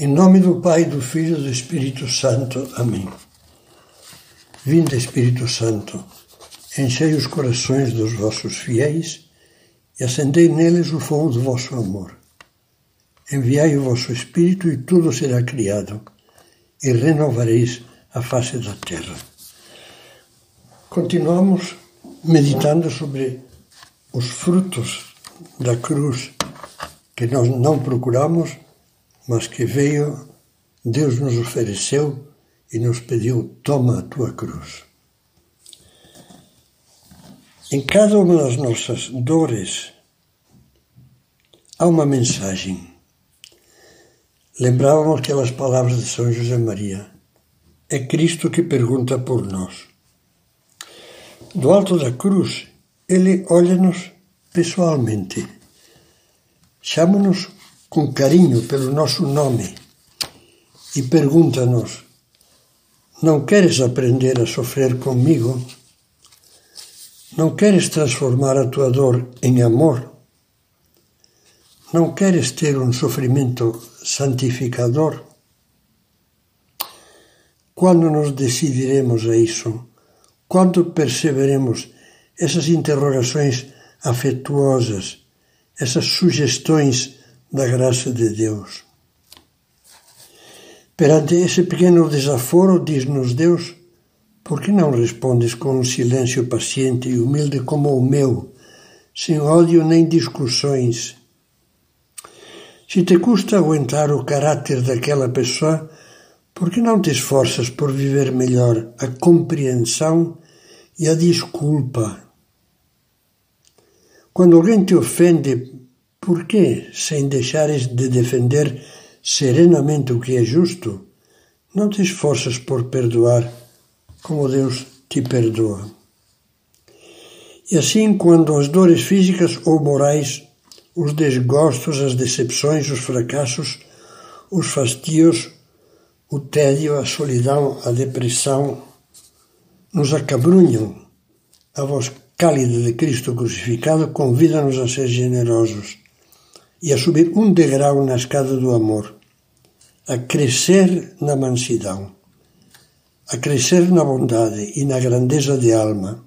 Em nome do Pai, do Filho e do Espírito Santo. Amém. Vinde, Espírito Santo, enchei os corações dos vossos fiéis e acendei neles o fogo do vosso amor. Enviai o vosso Espírito e tudo será criado, e renovareis a face da terra. Continuamos meditando sobre os frutos da cruz que nós não procuramos mas que veio, Deus nos ofereceu e nos pediu: toma a tua cruz. Em cada uma das nossas dores há uma mensagem. Lembrávamos aquelas palavras de São José Maria. É Cristo que pergunta por nós. Do alto da cruz, ele olha-nos pessoalmente, chama-nos com carinho pelo nosso nome e pergunta-nos: Não queres aprender a sofrer comigo? Não queres transformar a tua dor em amor? Não queres ter um sofrimento santificador? Quando nos decidiremos a isso? Quando perceberemos essas interrogações afetuosas, essas sugestões da graça de Deus. Perante esse pequeno desaforo, diz-nos Deus, por que não respondes com um silêncio paciente e humilde como o meu, sem ódio nem discussões? Se te custa aguentar o caráter daquela pessoa, por que não te esforças por viver melhor a compreensão e a desculpa? Quando alguém te ofende por que, sem deixares de defender serenamente o que é justo, não te esforças por perdoar como Deus te perdoa? E assim, quando as dores físicas ou morais, os desgostos, as decepções, os fracassos, os fastios, o tédio, a solidão, a depressão, nos acabrunham, a voz cálida de Cristo crucificado convida-nos a ser generosos e a subir um degrau na escada do amor, a crescer na mansidão, a crescer na bondade e na grandeza de alma,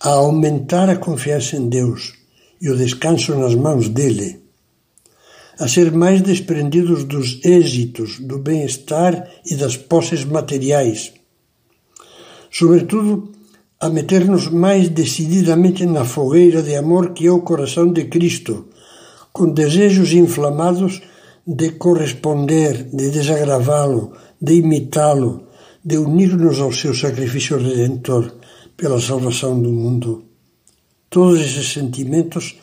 a aumentar a confiança em Deus e o descanso nas mãos dele, a ser mais desprendidos dos êxitos, do bem-estar e das posses materiais, sobretudo a meter-nos mais decididamente na fogueira de amor que é o coração de Cristo com desejos inflamados de corresponder, de desagravá-lo, de imitá-lo, de unir-nos ao seu sacrifício redentor pela salvação do mundo. Todos esses sentimentos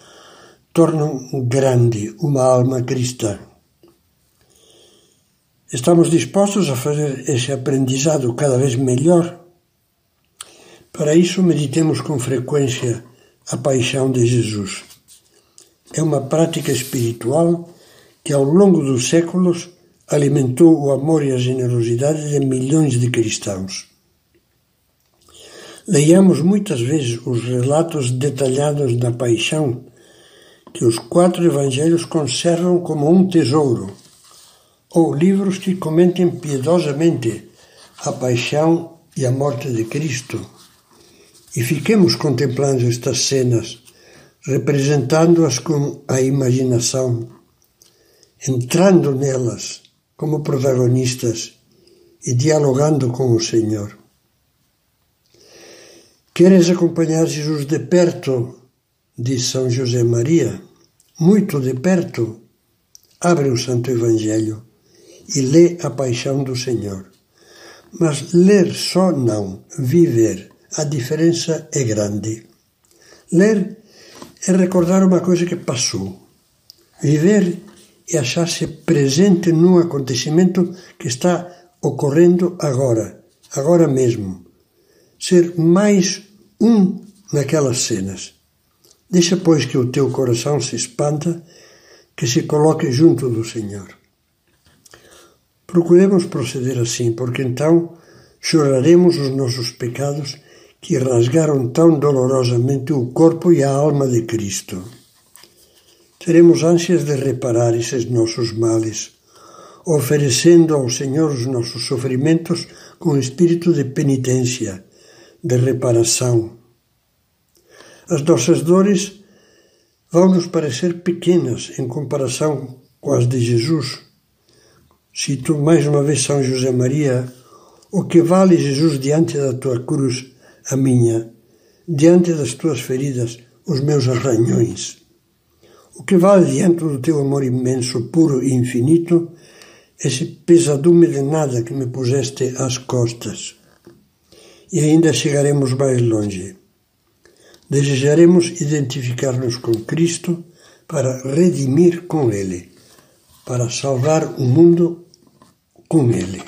tornam grande uma alma cristã. Estamos dispostos a fazer esse aprendizado cada vez melhor? Para isso, meditemos com frequência a paixão de Jesus é uma prática espiritual que, ao longo dos séculos, alimentou o amor e a generosidade de milhões de cristãos. Leiamos muitas vezes os relatos detalhados da paixão que os quatro evangelhos conservam como um tesouro, ou livros que comentem piedosamente a paixão e a morte de Cristo. E fiquemos contemplando estas cenas representando-as com a imaginação, entrando nelas como protagonistas e dialogando com o Senhor. Queres acompanhar Jesus de perto? Diz São José Maria. Muito de perto. Abre o Santo Evangelho e lê a paixão do Senhor. Mas ler só não, viver, a diferença é grande. Ler é recordar uma coisa que passou. Viver é achar-se presente num acontecimento que está ocorrendo agora, agora mesmo. Ser mais um naquelas cenas. Deixa, pois, que o teu coração se expanda, que se coloque junto do Senhor. Procuremos proceder assim, porque então choraremos os nossos pecados que rasgaram tão dolorosamente o corpo e a alma de Cristo. Teremos ânsias de reparar esses nossos males, oferecendo ao Senhor os nossos sofrimentos com espírito de penitência, de reparação. As nossas dores vão nos parecer pequenas em comparação com as de Jesus. Cito mais uma vez São José Maria, o que vale Jesus diante da tua cruz, a minha, diante das tuas feridas, os meus arranhões. O que vale diante do teu amor imenso, puro e infinito, esse pesadume de nada que me puseste às costas. E ainda chegaremos mais longe. Desejaremos identificar-nos com Cristo para redimir com Ele, para salvar o mundo com Ele.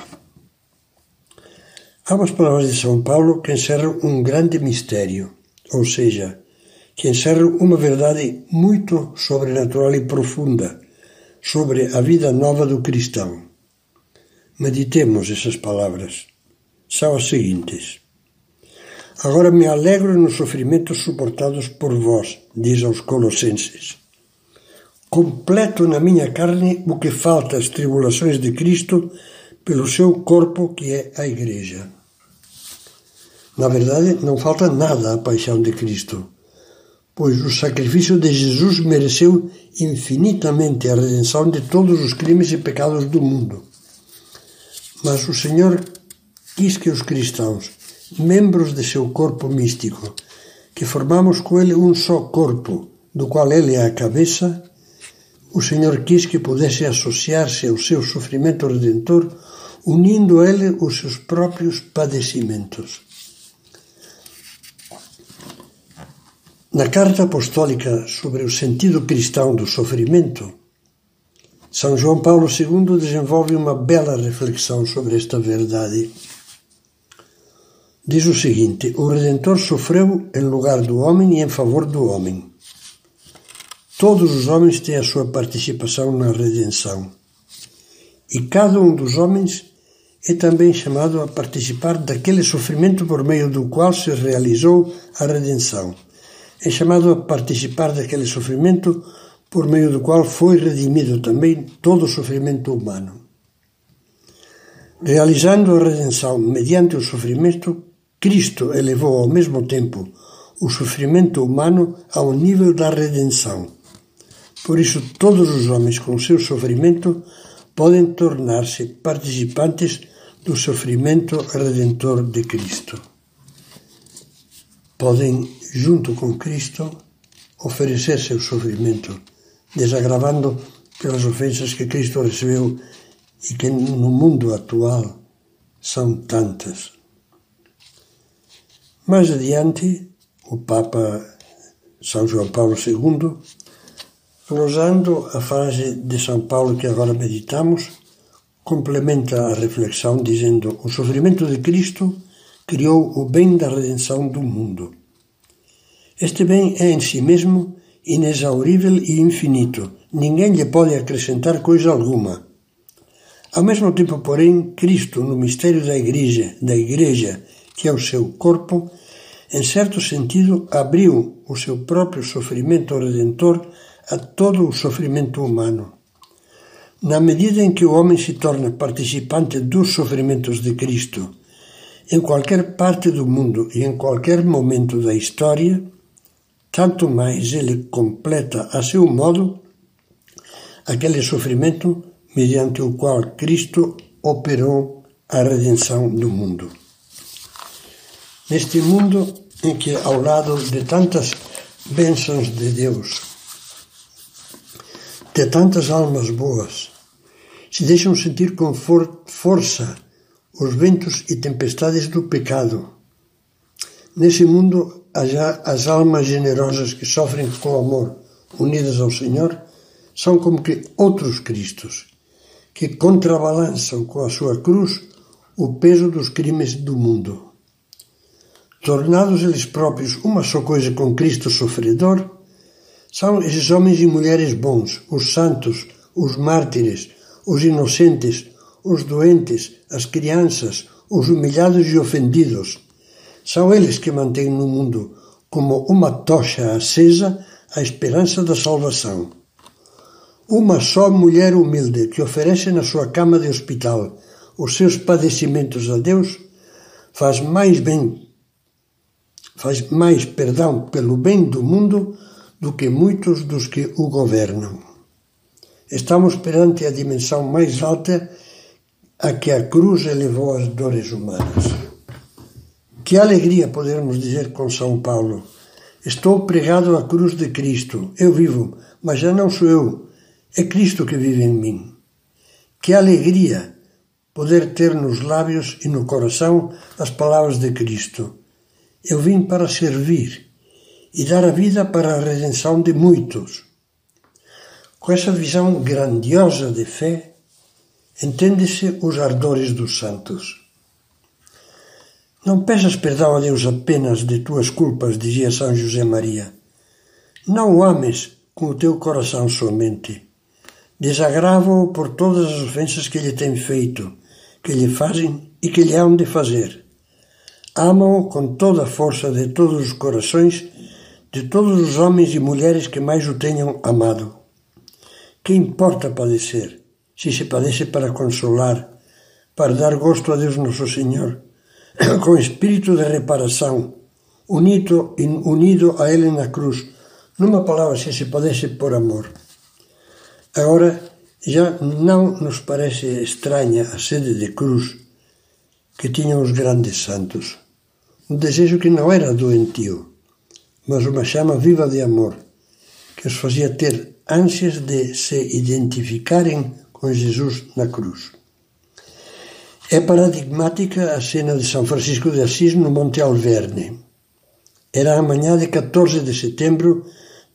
Há umas palavras de São Paulo que encerram um grande mistério, ou seja, que encerram uma verdade muito sobrenatural e profunda sobre a vida nova do cristão. Meditemos essas palavras. São as seguintes. Agora me alegro nos sofrimentos suportados por vós, diz aos Colossenses. Completo na minha carne o que falta às tribulações de Cristo pelo seu corpo, que é a Igreja. Na verdade, não falta nada à paixão de Cristo, pois o sacrifício de Jesus mereceu infinitamente a redenção de todos os crimes e pecados do mundo. Mas o Senhor quis que os cristãos, membros de seu corpo místico, que formamos com ele um só corpo, do qual ele é a cabeça, o Senhor quis que pudesse associar-se ao seu sofrimento redentor, unindo a ele os seus próprios padecimentos. Na carta apostólica sobre o sentido cristão do sofrimento, São João Paulo II desenvolve uma bela reflexão sobre esta verdade. Diz o seguinte: O Redentor sofreu em lugar do homem e em favor do homem. Todos os homens têm a sua participação na redenção. E cada um dos homens é também chamado a participar daquele sofrimento por meio do qual se realizou a redenção é chamado a participar daquele sofrimento por meio do qual foi redimido também todo o sofrimento humano. Realizando a redenção mediante o sofrimento, Cristo elevou ao mesmo tempo o sofrimento humano ao nível da redenção. Por isso, todos os homens com seu sofrimento podem tornar-se participantes do sofrimento redentor de Cristo. Podem junto com Cristo, oferecer seu sofrimento, desagravando pelas ofensas que Cristo recebeu e que no mundo atual são tantas. Mais adiante, o Papa São João Paulo II, glosando a frase de São Paulo que agora meditamos, complementa a reflexão dizendo: O sofrimento de Cristo criou o bem da redenção do mundo. Este bem é em si mesmo inexaurível e infinito. Ninguém lhe pode acrescentar coisa alguma. Ao mesmo tempo, porém, Cristo, no mistério da Igreja, da Igreja, que é o seu corpo, em certo sentido, abriu o seu próprio sofrimento redentor a todo o sofrimento humano. Na medida em que o homem se torna participante dos sofrimentos de Cristo, em qualquer parte do mundo e em qualquer momento da história, tanto mais ele completa a seu modo aquele sofrimento mediante o qual Cristo operou a redenção do mundo. Neste mundo em que, ao lado de tantas bênçãos de Deus, de tantas almas boas, se deixam sentir com for força os ventos e tempestades do pecado. Nesse mundo as almas generosas que sofrem com amor, unidas ao Senhor, são como que outros Cristos, que contrabalançam com a sua cruz o peso dos crimes do mundo. Tornados eles próprios uma só coisa com Cristo sofredor, são esses homens e mulheres bons, os santos, os mártires, os inocentes, os doentes, as crianças, os humilhados e ofendidos, são eles que mantêm no mundo, como uma tocha acesa, a esperança da salvação. Uma só mulher humilde que oferece na sua cama de hospital os seus padecimentos a Deus faz mais bem, faz mais perdão pelo bem do mundo do que muitos dos que o governam. Estamos perante a dimensão mais alta a que a cruz elevou as dores humanas. Que alegria podermos dizer com São Paulo: Estou pregado à cruz de Cristo, eu vivo, mas já não sou eu, é Cristo que vive em mim. Que alegria poder ter nos lábios e no coração as palavras de Cristo. Eu vim para servir e dar a vida para a redenção de muitos. Com essa visão grandiosa de fé, entende-se os ardores dos santos. Não peças perdão a Deus apenas de tuas culpas, dizia São José Maria. Não o ames com o teu coração somente. Desagrava-o por todas as ofensas que lhe tem feito, que lhe fazem e que lhe hão de fazer. Ama-o com toda a força de todos os corações de todos os homens e mulheres que mais o tenham amado. Que importa padecer, se se padece para consolar, para dar gosto a Deus Nosso Senhor, com espírito de reparação, unido, unido a Ele na cruz, numa palavra, se se padece por amor. Agora, já não nos parece estranha a sede de cruz que tinham os grandes santos. Um desejo que não era doentio, mas uma chama viva de amor, que os fazia ter ânsias de se identificarem com Jesus na cruz. É paradigmática a cena de São Francisco de Assis no Monte Alverne. Era a manhã de 14 de setembro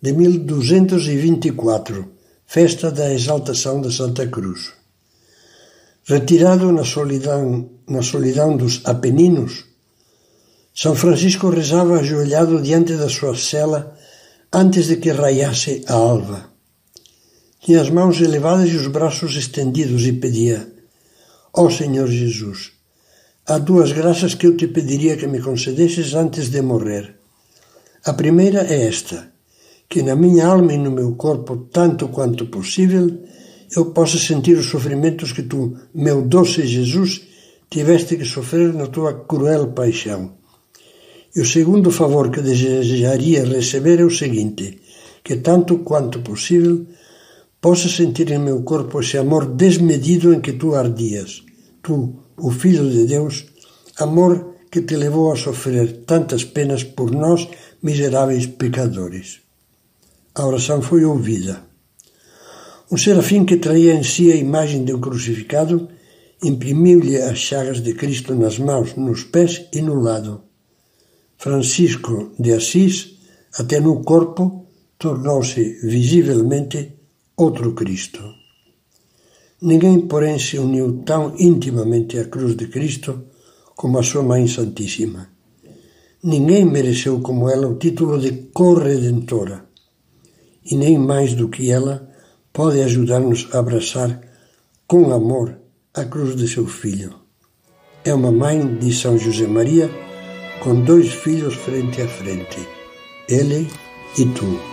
de 1224, festa da exaltação da Santa Cruz. Retirado na solidão, na solidão dos Apeninos, São Francisco rezava ajoelhado diante da sua cela antes de que raiasse a alva. Tinha as mãos elevadas e os braços estendidos e pedia: Ó Senhor Jesus, há duas graças que eu te pediria que me concedesses antes de morrer. A primeira é esta: que na minha alma e no meu corpo, tanto quanto possível, eu possa sentir os sofrimentos que tu, meu doce Jesus, tiveste que sofrer na tua cruel paixão. E o segundo favor que desejaria receber é o seguinte: que tanto quanto possível possa sentir em meu corpo esse amor desmedido em que tu ardias, tu, o Filho de Deus, amor que te levou a sofrer tantas penas por nós, miseráveis pecadores. A oração foi ouvida. Um serafim que traía em si a imagem de um crucificado imprimiu-lhe as chagas de Cristo nas mãos, nos pés e no lado. Francisco de Assis, até no corpo, tornou-se visivelmente outro Cristo. Ninguém, porém, se uniu tão intimamente à cruz de Cristo como a sua Mãe Santíssima. Ninguém mereceu como ela o título de corredentora, e nem mais do que ela pode ajudar-nos a abraçar com amor a cruz de seu filho. É uma mãe de São José Maria com dois filhos frente a frente, ele e tu.